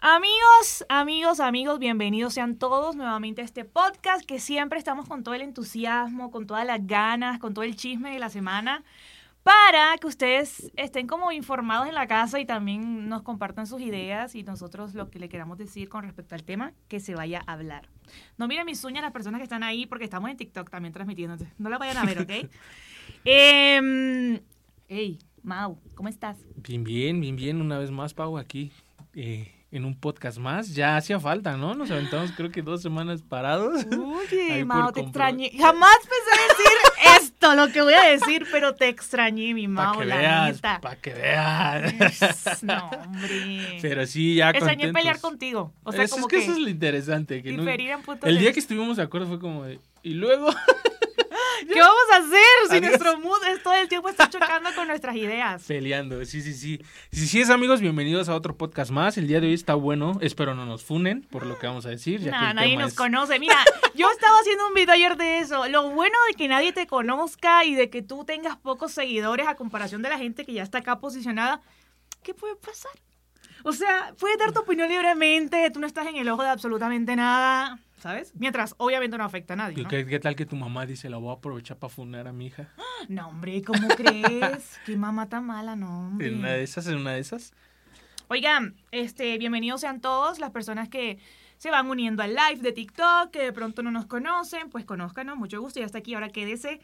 Amigos, amigos, amigos, bienvenidos sean todos nuevamente a este podcast que siempre estamos con todo el entusiasmo, con todas las ganas, con todo el chisme de la semana, para que ustedes estén como informados en la casa y también nos compartan sus ideas y nosotros lo que le queramos decir con respecto al tema que se vaya a hablar. No miren mis uñas las personas que están ahí porque estamos en TikTok también transmitiendo, no la vayan a ver, ¿ok? Em, hey, Mau, ¿cómo estás? Bien, bien, bien, bien. Una vez más, Pau, aquí eh, en un podcast más. Ya hacía falta, ¿no? Nos aventamos creo que dos semanas parados. Oye, Ahí Mao, te extrañé. Jamás pensé decir esto, lo que voy a decir, pero te extrañé, mi que la veas, neta. para que veas. No, hombre. Pero sí, ya Extrañé contentos. pelear contigo. O sea, Eso como es que, que, eso es lo interesante. Que no- diferir en puntos el día que estuvimos de acuerdo fue como de... Y luego... ¿Qué vamos a hacer si Adiós. nuestro mood es todo el tiempo está chocando con nuestras ideas? Peleando, sí, sí, sí. Sí, sí, es amigos, bienvenidos a otro podcast más. El día de hoy está bueno. Espero no nos funen por lo que vamos a decir. Ya que Nah, el nadie nos es- conoce. Mira, yo estaba haciendo un video ayer de eso. Lo bueno de que nadie te conozca y de que tú tengas pocos seguidores a comparación de la gente que ya está acá posicionada, ¿qué puede pasar? O sea, puedes dar tu opinión libremente, tú no estás en el ojo de absolutamente nada, ¿sabes? Mientras obviamente no afecta a nadie. ¿Qué, ¿no? qué- qué tal que tu mamá dice, la voy a aprovechar para funar a mi hija? No, hombre, ¿cómo crees? Qué mamá tan mala, no, hombre. En una de esas, en una de esas. Oigan, este, bienvenidos sean todos las personas que se van uniendo al live de TikTok, que de pronto no nos conocen, pues conózcanos, mucho gusto, ya está aquí, ahora quédese.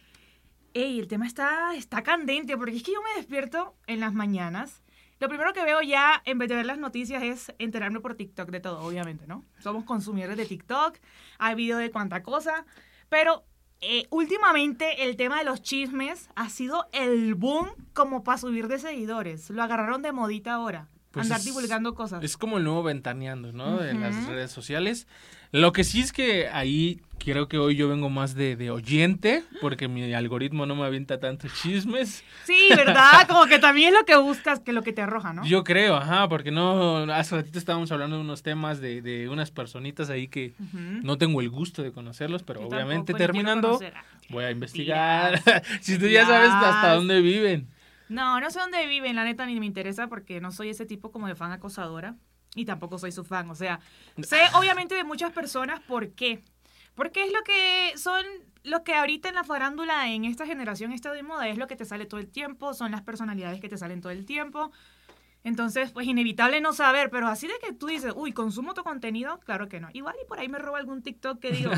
Ey, el tema está, está candente, porque es que yo me despierto en las mañanas. Lo primero que veo ya, en vez de ver las noticias, es enterarme por TikTok de todo, obviamente, ¿no? Somos consumidores de TikTok, hay video de cuánta cosa, pero eh, últimamente el tema de los chismes ha sido el boom como para subir de seguidores. Lo agarraron de modita ahora. Pues andar es- divulgando cosas. Es como el nuevo ventaneando, ¿no? En las redes sociales. Lo que sí es que ahí creo que hoy yo vengo más de, de oyente, porque mi algoritmo no me avienta tantos chismes. Sí, ¿verdad? Como que también es lo que buscas que lo que te arroja, ¿no? Yo creo, ajá, porque no, hace ratito estábamos hablando de unos temas de, de unas personitas ahí que no tengo el gusto de conocerlos, pero Yo obviamente terminando voy a investigar. Si tú ya sabes hasta dónde viven. No, no sé dónde viven, la neta ni me interesa porque no soy ese tipo como de fan acosadora y tampoco soy su fan. O sea, sé obviamente de muchas personas por qué. Porque es lo que son lo que ahorita en la farándula, en esta generación está de moda, es lo que te sale todo el tiempo, son las personalidades que te salen todo el tiempo. Entonces, pues inevitable no saber, pero así de que tú dices, uy, consumo tu contenido, claro que no. Igual y por ahí me roba algún TikTok que digo,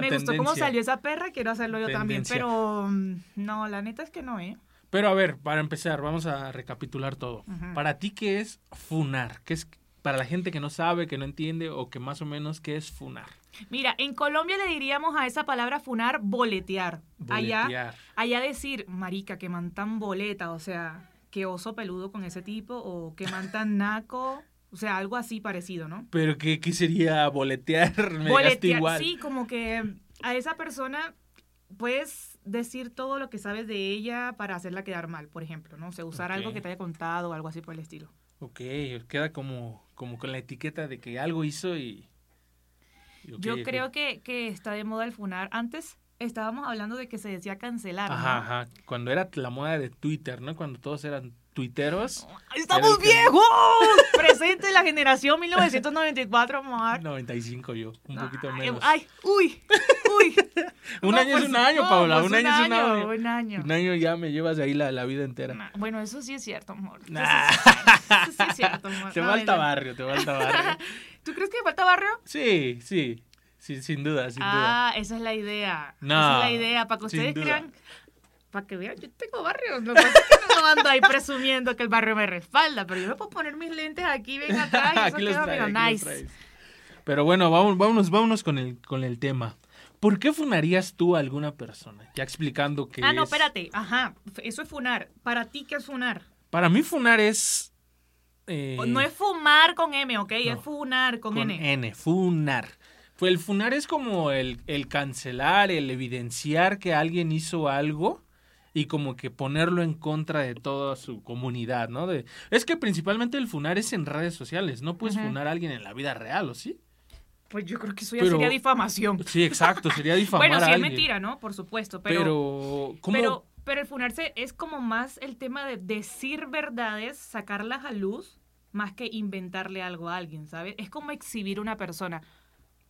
me gustó cómo salió esa perra, quiero hacerlo yo también. Pero mm, no, la neta es que no, ¿eh? Pero a ver, para empezar, vamos a recapitular todo. Para ti, ¿qué es funar? ¿Qué es para la gente que no sabe, que no entiende o que más o menos qué es funar? Mira, en Colombia le diríamos a esa palabra funar boletear. Allá, Boletear. allá decir, marica, que man tan boleta, o sea, que oso peludo con ese tipo, o que man tan naco, o sea, algo así parecido, ¿no? Pero ¿qué, qué sería boletear? Me boletear, igual. sí, como que a esa persona puedes decir todo lo que sabes de ella para hacerla quedar mal, por ejemplo, ¿no? O sea, usar algo que te haya contado o algo así por el estilo. Ok, queda como, como con la etiqueta de que algo hizo y... Yo creo que, que está de moda el funar. Antes estábamos hablando de que se decía cancelar, ¿no? Ajá, ajá. Cuando era la moda de Twitter, ¿no? Cuando todos eran tuiteros. ¡Estamos que- viejos! Presente en la generación 1994, Mar. 95 yo, un poquito menos. Ay, uy, uy. un No, año pues, es un año, no, Paula. pues un año es un año. Un año. Un año ya me llevas ahí la, la vida entera. Nah, Bueno, eso sí es cierto, amor. Eso Nah. sí es cierto. Eso sí es cierto, amor. Te No, falta barrio, te falta barrio. ¿Tú crees que me falta barrio? Sí, sí. Sí, sin duda, sin duda. Ah, esa es la idea. No, esa es la idea, para que ustedes crean. Para que vean, yo tengo barrio. Lo que pasa es que no ando ahí presumiendo que el barrio me respalda, pero yo me puedo poner mis lentes aquí, ven atrás, y eso Aquí queda trae, aquí nice. Pero bueno, vámonos, vámonos con el, con el tema. ¿Por qué funarías tú a alguna persona? Ya explicando que Ah, no, es- espérate. Ajá, eso es funar. ¿Para ti qué es funar? Para mí funar es... eh, No es fumar con M, ¿ok? no, es funar con, con N. N, funar. Pues el funar es como el, el cancelar, el evidenciar que alguien hizo algo y como que ponerlo en contra de toda su comunidad, ¿no? De, es que principalmente el funar es en redes sociales, no puedes funar a alguien en la vida real, ¿o sí? Pues yo creo que eso ya Pero- sería difamación. Sí, exacto, sería difamar Bueno, a sí es alguien. mentira, ¿no? Por supuesto, pero... Pero, ¿cómo? Pero, pero el funarse es como más el tema de decir verdades, sacarlas a luz, más que inventarle algo a alguien, ¿sabes? Es como exhibir una persona.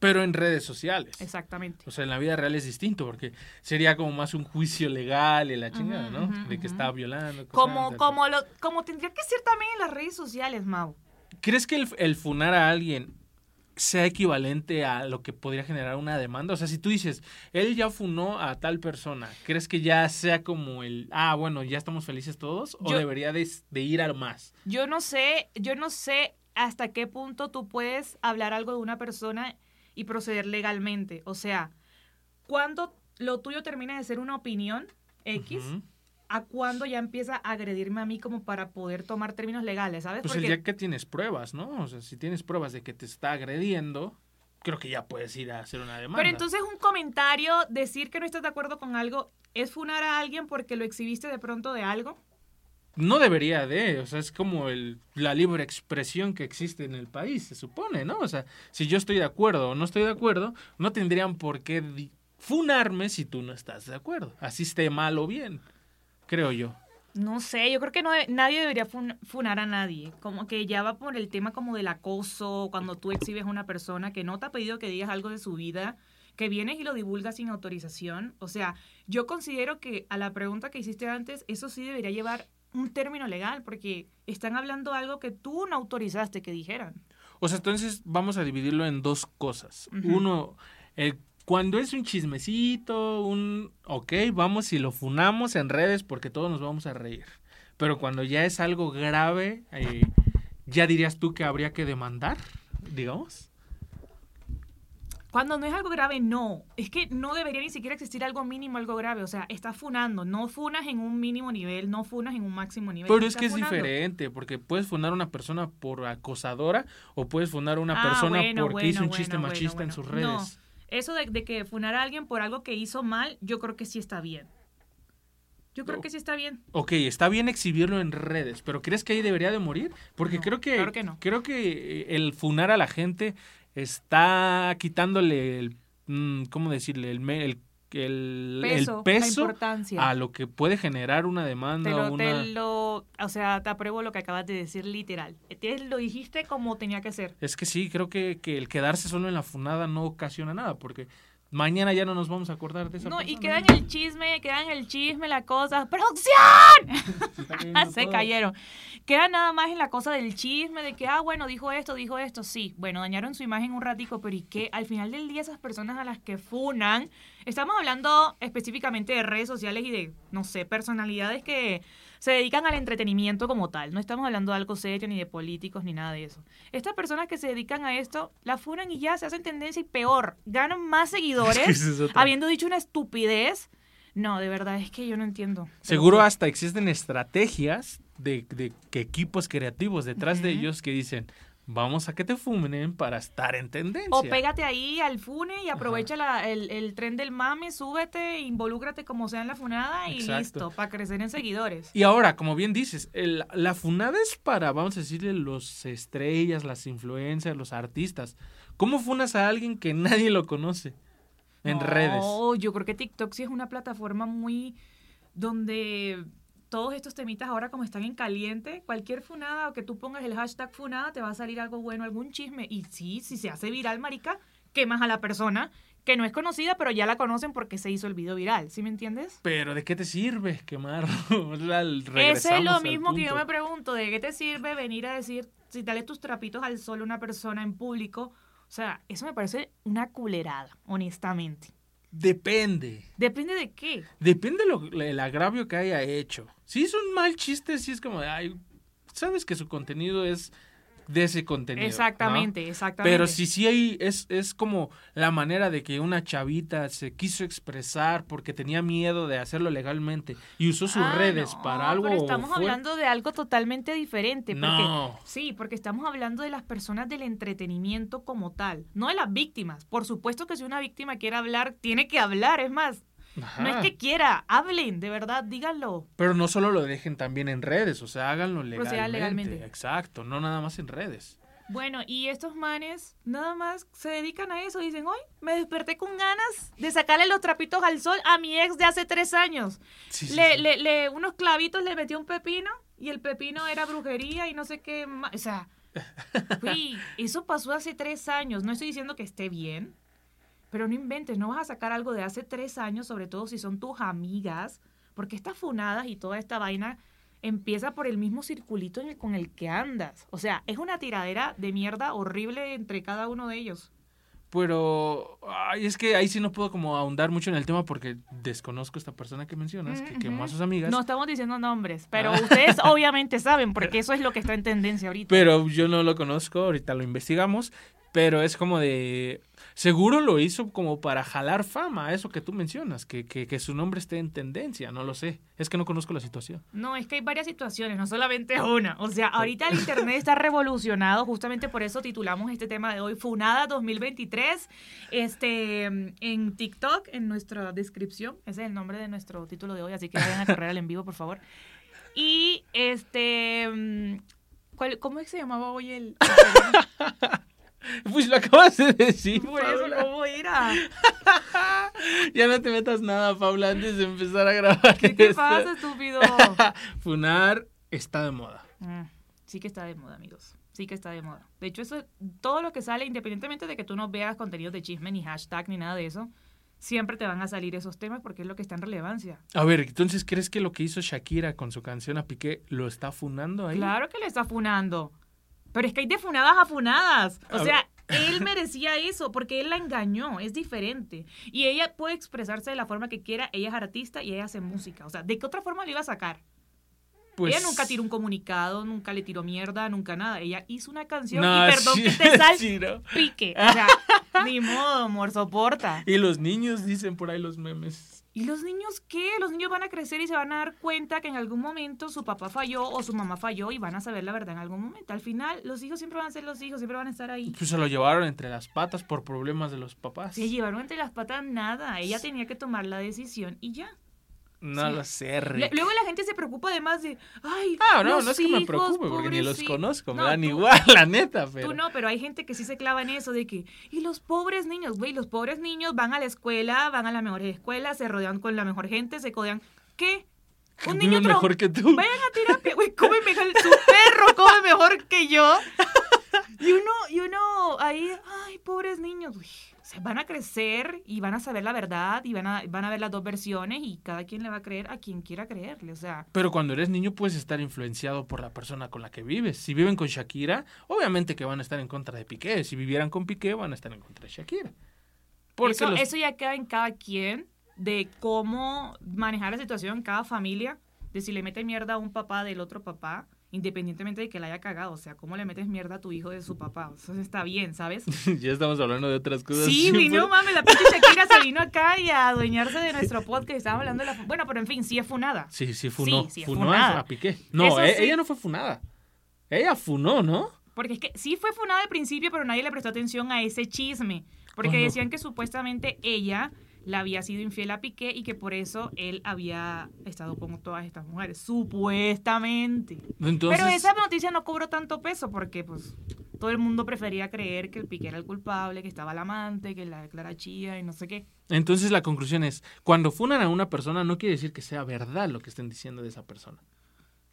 Pero en redes sociales. Exactamente. O sea, en la vida real es distinto, porque sería como más un juicio legal y la chingada, ¿no? de que estaba violando. Como, como, lo, como tendría que ser también en las redes sociales, Mau. ¿Crees que el, el funar a alguien sea equivalente a lo que podría generar una demanda? O sea, si tú dices, él ya funó a tal persona, ¿crees que ya sea como el, ah, bueno, ya estamos felices todos? ¿O Yo- debería de, de ir a más? Yo no sé, yo no sé hasta qué punto tú puedes hablar algo de una persona y proceder legalmente. O sea, cuando lo tuyo termina de ser una opinión X, a cuándo ya empieza a agredirme a mí como para poder tomar términos legales, ¿sabes? Pues el día que tienes pruebas, ¿no? O sea, si tienes pruebas de que te está agrediendo, creo que ya puedes ir a hacer una demanda. Pero entonces un comentario, decir que no estás de acuerdo con algo, ¿es funar a alguien porque lo exhibiste de pronto de algo? No debería de, o sea, es como el, la libre expresión que existe en el país, se supone, ¿no? O sea, si yo estoy de acuerdo o no estoy de acuerdo, no tendrían por qué funarme si tú no estás de acuerdo. Así esté mal o bien, creo yo. No sé, yo creo que no nadie debería fun- funar a nadie. Como que ya va por el tema como del acoso, cuando tú exhibes a una persona que no te ha pedido que digas algo de su vida, que vienes y lo divulgas sin autorización. O sea, yo considero que a la pregunta que hiciste antes, eso sí debería llevar un término legal, porque están hablando algo que tú no autorizaste que dijeran. O sea, entonces vamos a dividirlo en dos cosas. Uno, el, cuando es un chismecito, un, ok, vamos y lo funamos en redes porque todos nos vamos a reír. Pero cuando ya es algo grave, eh, ya dirías tú que habría que demandar, digamos. Cuando no es algo grave, no. Es que no debería ni siquiera existir algo mínimo, algo grave. O sea, estás funando. No funas en un mínimo nivel, no funas en un máximo nivel. Pero es que es diferente, porque puedes fundar a una persona por acosadora o puedes fundar a una Ah, persona bueno, porque hizo un bueno, chiste machista en sus redes. Eso de, de que funar a alguien por algo que hizo mal, yo creo que sí está bien. Yo creo No. que sí está bien. Ok, está bien exhibirlo en redes, pero ¿crees que ahí debería de morir? Porque No, creo que, claro que no. creo que eh, el funar a la gente está quitándole el, mm, ¿cómo decirle? El, el, el- el Peso, la peso importancia. a lo que puede generar una demanda Te o lo, una... te lo, o sea, te apruebo lo que acabas de decir literal. Te lo dijiste como tenía que ser. Es que sí, creo que, que el quedarse solo en la funada no ocasiona nada, porque mañana ya no nos vamos a acordar de esa No, y queda en el chisme, queda en el chisme la cosa. ¡Producción! Se todo. cayeron. Queda nada más en la cosa del chisme, de que, ah, bueno, dijo esto, dijo esto. Sí, bueno, dañaron su imagen un ratico, pero ¿y qué? Al final del día, esas personas a las que funan, estamos hablando específicamente de redes sociales y de, no sé, personalidades que se dedican al entretenimiento como tal. No estamos hablando de algo serio, ni de políticos, ni nada de eso. Estas personas que se dedican a esto, la funan y ya se hacen tendencia y peor, ganan más seguidores Es habiendo dicho una estupidez. No, de verdad, es que yo no entiendo. Seguro hasta existen estrategias de, de equipos creativos detrás de ellos que dicen, vamos a que te fumen para estar en tendencia. O pégate ahí al fune y aprovecha la- el, el tren del mame, súbete, involúcrate como sea en la funada y Exacto. listo, para crecer en seguidores. Y ahora, como bien dices, el- la funada es para, vamos a decirle, los estrellas, las influencers, los artistas. ¿Cómo funas a alguien que nadie lo conoce en redes? No, yo creo que TikTok sí es una plataforma muy donde todos estos temitas ahora como están en caliente, cualquier funada o que tú pongas el hashtag funada te va a salir algo bueno, algún chisme. Y sí, si se hace viral, marica, quemas a la persona que no es conocida, pero ya la conocen porque se hizo el video viral, ¿sí me entiendes? Pero ¿de qué te sirve quemarlo? La- Ese es lo mismo que yo me pregunto, ¿de qué te sirve venir a decir, si dale tus trapitos al sol a una persona en público? O sea, eso me parece una culerada, honestamente. Depende. ¿Depende de qué? Depende lo, el agravio que haya hecho. Si es un mal chiste, si es como de, ay, sabes que su contenido es de ese contenido. ¿no? Exactamente, exactamente. Pero si sí hay, es, es como la manera de que una chavita se quiso expresar porque tenía miedo de hacerlo legalmente y usó sus Ah, redes no, para algo. Pero estamos hablando de algo totalmente diferente. Porque, No. Sí, porque estamos hablando de las personas del entretenimiento como tal, no de las víctimas. Por supuesto que si una víctima quiere hablar, tiene que hablar. Es más, no es que quiera, hablen, de verdad, díganlo. Pero no solo lo dejen también en redes, o sea, háganlo legalmente. legalmente. Exacto, no nada más en redes. Bueno, y estos manes nada más se dedican a eso. Dicen, hoy me desperté con ganas de sacarle los trapitos al sol a mi ex de hace tres años. Sí, le, sí. le, le- unos clavitos le metió un pepino y el pepino era brujería y no sé qué más. O sea, güey, eso pasó hace tres años. No estoy diciendo que esté bien, pero no inventes, no vas a sacar algo de hace tres años, sobre todo si son tus amigas, porque estas funadas y toda esta vaina empieza por el mismo circulito en el- con el que andas. O sea, es una tiradera de mierda horrible entre cada uno de ellos. Pero ay, es que ahí sí no puedo como ahondar mucho en el tema porque desconozco a esta persona que mencionas, que quemó a sus amigas. No estamos diciendo nombres, pero Ah. ustedes obviamente saben, porque eso es lo que está en tendencia ahorita. Pero yo no lo conozco, ahorita lo investigamos. Pero es como de. Seguro lo hizo como para jalar fama, eso que tú mencionas, que, que, que su nombre esté en tendencia, no lo sé. Es que no conozco la situación. No, es que hay varias situaciones, no solamente una. O sea, ahorita el Internet está revolucionado, justamente por eso titulamos este tema de hoy, Funada 2023, este, en TikTok, en nuestra descripción. Ese es el nombre de nuestro título de hoy, así que vayan a correr al en vivo, por favor. Y, este, mm, ¿cuál- ¿cómo es que se llamaba hoy el...? Pues lo acabas de decir. Por eso. ¿cómo era? Ya no te metas nada, Paula, antes de empezar a grabar. ¿Qué te esto. pasa, estúpido? Funar está de moda. Mm, sí que está de moda, amigos. Sí que está de moda. De hecho, eso, todo lo que sale, independientemente de que tú no veas contenidos de chisme, ni hashtag, ni nada de eso, siempre te van a salir esos temas porque es lo que está en relevancia. A ver, entonces, ¿crees que lo que hizo Shakira con su canción a Piqué lo está funando ahí? Claro que le está funando. Pero es que hay de funadas a funadas. O A sea, él merecía eso porque él la engañó. Es diferente. Y ella puede expresarse de la forma que quiera. Ella es artista y ella hace música. O sea, ¿de qué otra forma le iba a sacar? Pues- Ella nunca tiró un comunicado, nunca le tiró mierda, nunca nada. Ella hizo una canción No, y perdón sí, que te sal sí, ¿no? pique. O sea, ni modo, amor, soporta. Y los niños dicen por ahí los memes. ¿Y los niños qué? Los niños van a crecer y se van a dar cuenta que en algún momento su papá falló o su mamá falló y van a saber la verdad en algún momento. Al final, los hijos siempre van a ser los hijos, siempre van a estar ahí. Pues se lo llevaron entre las patas por problemas de los papás. Se llevaron entre las patas nada. Ella tenía que tomar la decisión y ya. No Sí. lo sé, Rick. luego la gente se preocupa además de, ay, Ah, no, los no es que me preocupe porque ni los pobreci-". conozco, me No, dan tú- igual, la neta, pero. Tú no, pero hay gente que sí se clava en eso de que, y los pobres niños, güey, los pobres niños van a la escuela, van a las mejores escuelas, se rodean con la mejor gente, se codean. ¿Qué? Un niño mejor que tú. Vayan a terapia, güey, come mejor, su perro come mejor que yo. Y uno, y uno ahí, ay, pobres niños, güey. O sea, van a crecer y van a saber la verdad y van a, van a ver las dos versiones y cada quien le va a creer a quien quiera creerle, o sea. Pero cuando eres niño puedes estar influenciado por la persona con la que vives. Si viven con Shakira, obviamente que van a estar en contra de Piqué. Si vivieran con Piqué, van a estar en contra de Shakira. Porque eso, los- eso ya queda en cada quien de cómo manejar la situación en cada familia, de si le mete mierda a un papá del otro papá, independientemente de que la haya cagado, o sea, cómo le metes mierda a tu hijo de su papá, eso está bien, ¿sabes? ya estamos hablando de otras cosas. Sí, güey, no mames, la pinche Shakira se vino acá y a adueñarse de nuestro podcast, estábamos hablando de la... Bueno, pero en fin, sí es funada. Sí, sí, funó. Sí, sí, es funó funada. a, Piqué. No, e- sí. ella no fue funada. Ella funó, ¿no? Porque es que sí fue funada al principio, pero nadie le prestó atención a ese chisme. Porque Ajá. decían que supuestamente ella le había sido infiel a Piqué y que por eso él había estado con todas estas mujeres. Supuestamente. Entonces, pero esa noticia no cobró tanto peso porque pues todo el mundo prefería creer que el Piqué era el culpable, que estaba el amante, que la Clara Chía y no sé qué. entonces la conclusión es, cuando funan a una persona no quiere decir que sea verdad lo que estén diciendo de esa persona.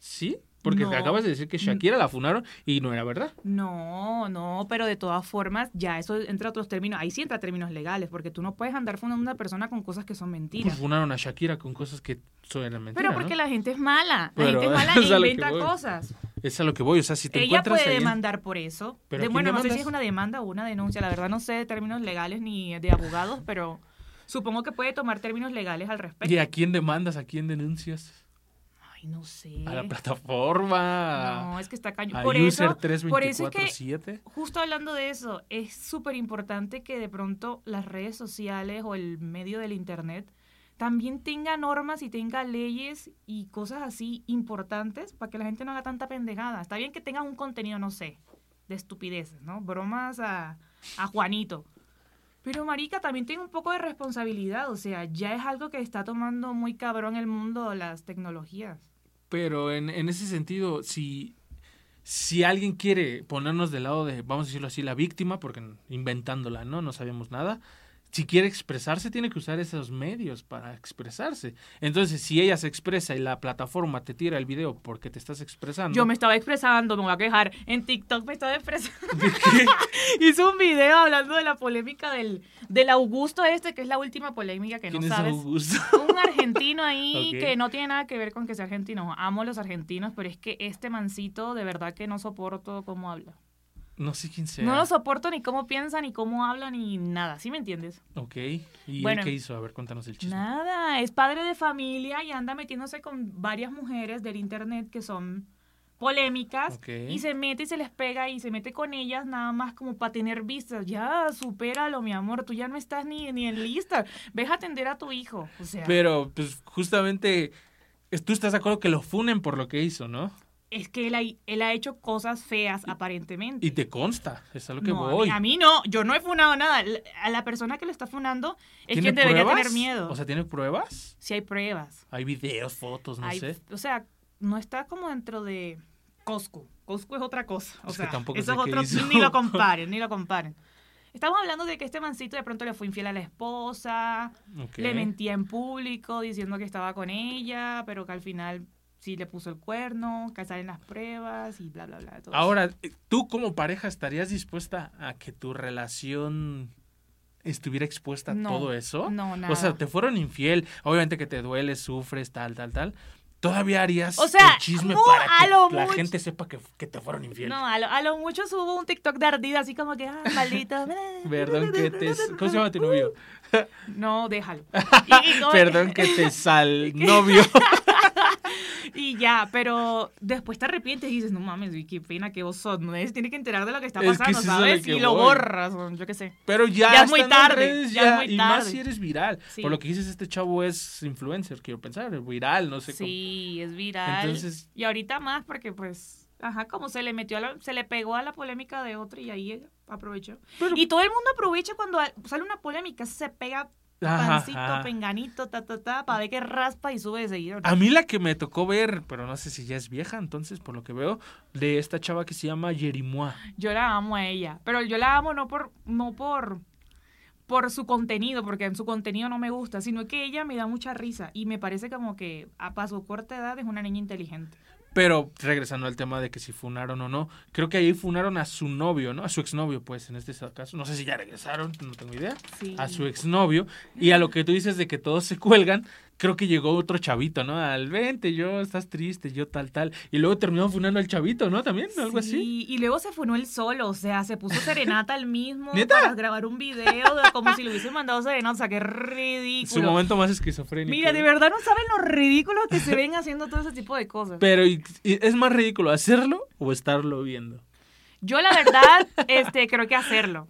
¿Sí? Porque No. te acabas de decir que Shakira la funaron y no era verdad. No, no, pero de todas formas, ya eso entra a otros términos. Ahí sí entra a términos legales, porque tú no puedes andar fundando a una persona con cosas que son mentiras. Pues funaron a Shakira con cosas que son mentiras, Pero porque ¿no? la gente es mala. La Pero gente es mala e inventa cosas. Es a lo que voy, o sea, si te Ella encuentras puede ahí demandar por eso. ¿Pero De- bueno, no sé si es una demanda o una denuncia. La verdad no sé de términos legales ni de abogados, pero supongo que puede tomar términos legales al respecto. ¿Y a quién demandas? ¿A quién denuncias? Ay, no sé. A la plataforma. No, es que está cañón. Por User eso, por eso es que 324-7. Justo hablando de eso, es súper importante que de pronto las redes sociales o el medio del Internet también tenga normas y tenga leyes y cosas así importantes para que la gente no haga tanta pendejada. Está bien que tengas un contenido, no sé, de estupideces, ¿no? Bromas a, a Juanito. Pero marica, también tiene un poco de responsabilidad, o sea, ya es algo que está tomando muy cabrón el mundo las tecnologías. Pero en, en ese sentido, si, si alguien quiere ponernos del lado de, vamos a decirlo así, la víctima, porque inventándola, ¿no? No sabemos nada. Si quiere expresarse, tiene que usar esos medios para expresarse. Entonces, si ella se expresa y la plataforma te tira el video porque te estás expresando. Yo me estaba expresando, me voy a quejar. En TikTok me estaba expresando. Hice un video hablando de la polémica del, del Augusto este, que es la última polémica que no ¿Quién es sabes. Augusto? Un argentino ahí que no tiene nada que ver con que sea argentino. Amo a los argentinos, pero es que este mancito de verdad que no soporto cómo habla. No sé quién sea. No lo soporto ni cómo piensa, ni cómo habla, ni nada. ¿Sí me entiendes? Ok. ¿Y Bueno. qué hizo? A ver, cuéntanos el chisme. Nada, es padre de familia y anda metiéndose con varias mujeres del internet que son polémicas y se mete y se les pega y se mete con ellas nada más como para tener vistas. Ya, supéralo, mi amor, tú ya no estás ni, ni en lista. Ves a atender a tu hijo. O sea, Pero, pues, justamente, tú estás de acuerdo que lo funen por lo que hizo, ¿no? Es que él ha, él ha hecho cosas feas aparentemente. Y te consta, es a lo que No, a mí- voy. A mí, no, yo no he funado nada. A la persona que lo está funando es ¿Tiene quien debería pruebas? tener miedo. O sea, ¿tiene pruebas? si hay pruebas. Hay videos, fotos, no Hay- sé. O sea, no está como dentro de Costco. Costco es otra cosa. O Es sea, tampoco eso es otro. Ni lo comparen, ni lo comparen. Estamos hablando de que este mancito de pronto le fue infiel a la esposa, Ok. le mentía en público diciendo que estaba con ella, pero que al final sí le puso el cuerno, que salen las pruebas y bla, bla, bla. todo. Ahora, ¿tú como pareja estarías dispuesta a que tu relación estuviera expuesta a No, todo eso? no, O sea, nada. te fueron infiel, obviamente que te duele, sufres, tal, tal, tal. ¿Todavía harías O sea, el chisme mu- para que la gente sepa que, que te fueron infiel? No, a lo, a lo mucho subo un TikTok de ardida, así como que, ah, maldito. Perdón que te... ¿Cómo se llama tu novio? No, déjalo. Y- y como- Perdón que te sal novio. Y ya, pero después te arrepientes y dices, no mames, qué pena que vos sos. No es, tiene que enterar de lo que está Es pasando, es ¿sabes? Y lo voy. borras, yo qué sé. Pero ya, Ya es muy tarde, redes, ya es muy y más si eres viral. Sí. Por lo que dices, este chavo es influencer, quiero pensar, viral, no sé cómo. Sí, es viral. Entonces- y ahorita más porque pues, ajá, como se le metió, a la- se le pegó a la polémica de otro y ahí aprovechó. Pero- y todo el mundo aprovecha cuando sale una polémica, se pega pancito, ajá. penganito, ta, ta, ta, para ver que raspa y sube de. A mí la que me tocó ver, pero no sé si ya es vieja, entonces por lo que veo, de esta chava que se llama Yerimoa. Yo la amo a ella, pero yo la amo no por no por por su contenido, porque en su contenido no me gusta, sino que ella me da mucha risa y me parece como que a paso corta edad es una niña inteligente. Pero regresando al tema de que si funaron o no, creo que ahí funaron a su novio, ¿no? A su exnovio, pues, en este caso. No sé si ya regresaron, no tengo idea. Sí. A su exnovio. Y a lo que tú dices de que todos se cuelgan, creo que llegó otro chavito, ¿no? Al vente, yo, estás triste, yo tal, tal. Y luego terminó funando al chavito, ¿no? También, algo así. Sí, y luego se funó él solo, o sea, se puso serenata al mismo ¿Neta? para grabar un video de como si le hubiesen mandado serenata, o sea, qué Su ridículo. momento más esquizofrénico. Mira, de verdad no saben lo ridículo que se ven haciendo todo ese tipo de cosas. Pero ¿y- y ¿es más ridículo hacerlo o estarlo viendo? Yo la verdad, este, creo que hacerlo.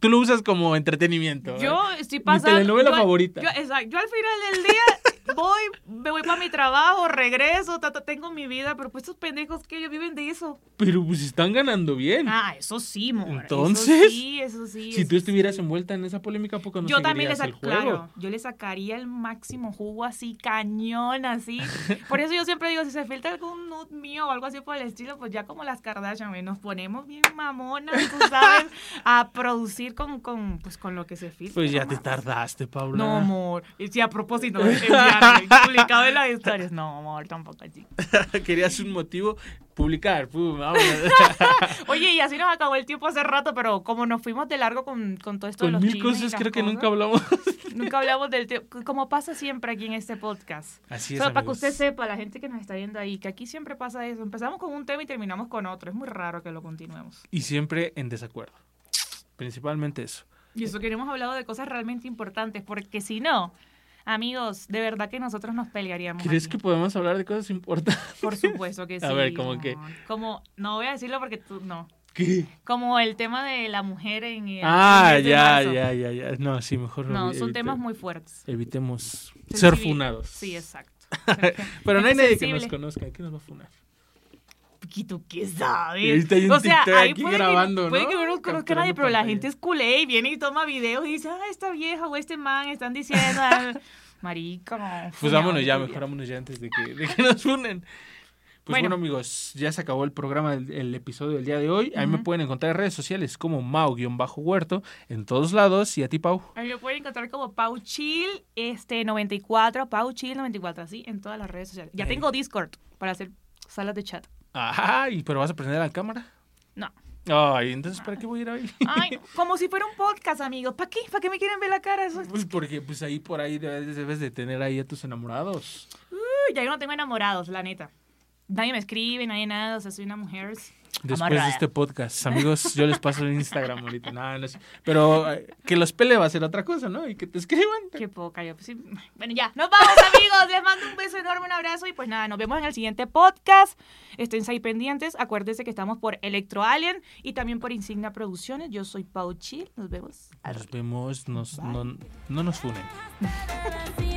Tú lo usas como entretenimiento. Yo ¿eh? estoy Mi pasando. telenovela yo- favorita. Yo, exacto. Yo al final del día voy, me voy para mi trabajo, regreso, tengo mi vida, pero pues estos pendejos que ellos viven de eso. Pero pues están ganando bien. Ah, eso sí, amor. Entonces, Eso sí, eso sí. si eso tú estuvieras sí. envuelta en esa polémica, ¿a poco no yo también le seguirías sac- el juego? claro, yo le sacaría el máximo jugo así, cañón, así. Por eso yo siempre digo, si se filtra algún nude mío o algo así por el estilo, pues ya como las Kardashian, nos ponemos bien mamonas, tú sabes, a producir con, con, pues, con lo que se filtra. Pues ya te tardaste, Paula. No, amor. Y si a propósito, de publicado en las historias. No, amor, tampoco así. Querías un motivo, publicar. pum. Oye, y así nos acabó el tiempo hace rato, pero como nos fuimos de largo con, con todo esto de Con los mil cosas creo que cosas, nunca hablamos. Nunca hablamos del tema, como pasa siempre aquí en este podcast. Así es, Solo para que usted sepa, la gente que nos está viendo ahí, que aquí siempre pasa eso. Empezamos con un tema y terminamos con otro. Es muy raro que lo continuemos. Y siempre en desacuerdo. Principalmente eso. Y eso que hemos hablado de cosas realmente importantes, porque si no, amigos, de verdad que nosotros nos pelearíamos. ¿Crees aquí. que podemos hablar de cosas importantes? Por supuesto que sí. A ver, ¿cómo amor. qué? Como, no voy a decirlo porque tú, no. ¿Qué? Como el tema de la mujer en el Ah, 10 de ya, marzo. ya, ya, ya. No, sí, mejor No, evi- son evite- temas muy fuertes. Evitemos ser funados. Sí, exacto. Pero no hay nadie que nos conozca. ¿Qué nos va a funar? ¿Y tú qué sabes? Y o sea, ahí aquí puede grabando, que, puede ¿no? que no nos conozca Capturando nadie, pero la gente es culé y viene y toma videos y dice, ah, esta vieja o este man están diciendo, marica. Pues vámonos ya, mejor vámonos ya antes de que, de que nos funen. Pues bueno. Bueno. amigos, ya se acabó el programa, el, el episodio del día de hoy. A mí me pueden encontrar en redes sociales como Mau-Huerto en todos lados. Y a ti, Pau. A mí me pueden encontrar como Pau Chill este, 94, Pau Chill 94, así, en todas las redes sociales. Ya Ey. tengo Discord para hacer salas de chat. Ay, pero vas a prender la cámara. No. Ay, entonces, ¿para qué voy a ir ahí? Ay, como si fuera un podcast, amigos. ¿Para qué? ¿Para qué me quieren ver la cara? Eso Pues porque pues ahí por ahí debes, debes de tener ahí a tus enamorados. Uy, ya yo no tengo enamorados, la neta. Nadie me escribe, nadie nada, o sea, soy una mujer. Después Amarrada. de este podcast, amigos, yo les paso el Instagram ahorita. No, no sé. Pero eh, que los pele va a ser otra cosa, ¿no? Y que te escriban. Qué poca, yo pues sí. Bueno, ya, nos vamos, amigos. Les mando un beso enorme, un abrazo y pues nada, nos vemos en el siguiente podcast. Estén ahí pendientes. Acuérdense que estamos por Electro Alien y también por Insignia Producciones. Yo soy Pau Chill. Nos vemos. Nos vemos, nos, no, no nos funen.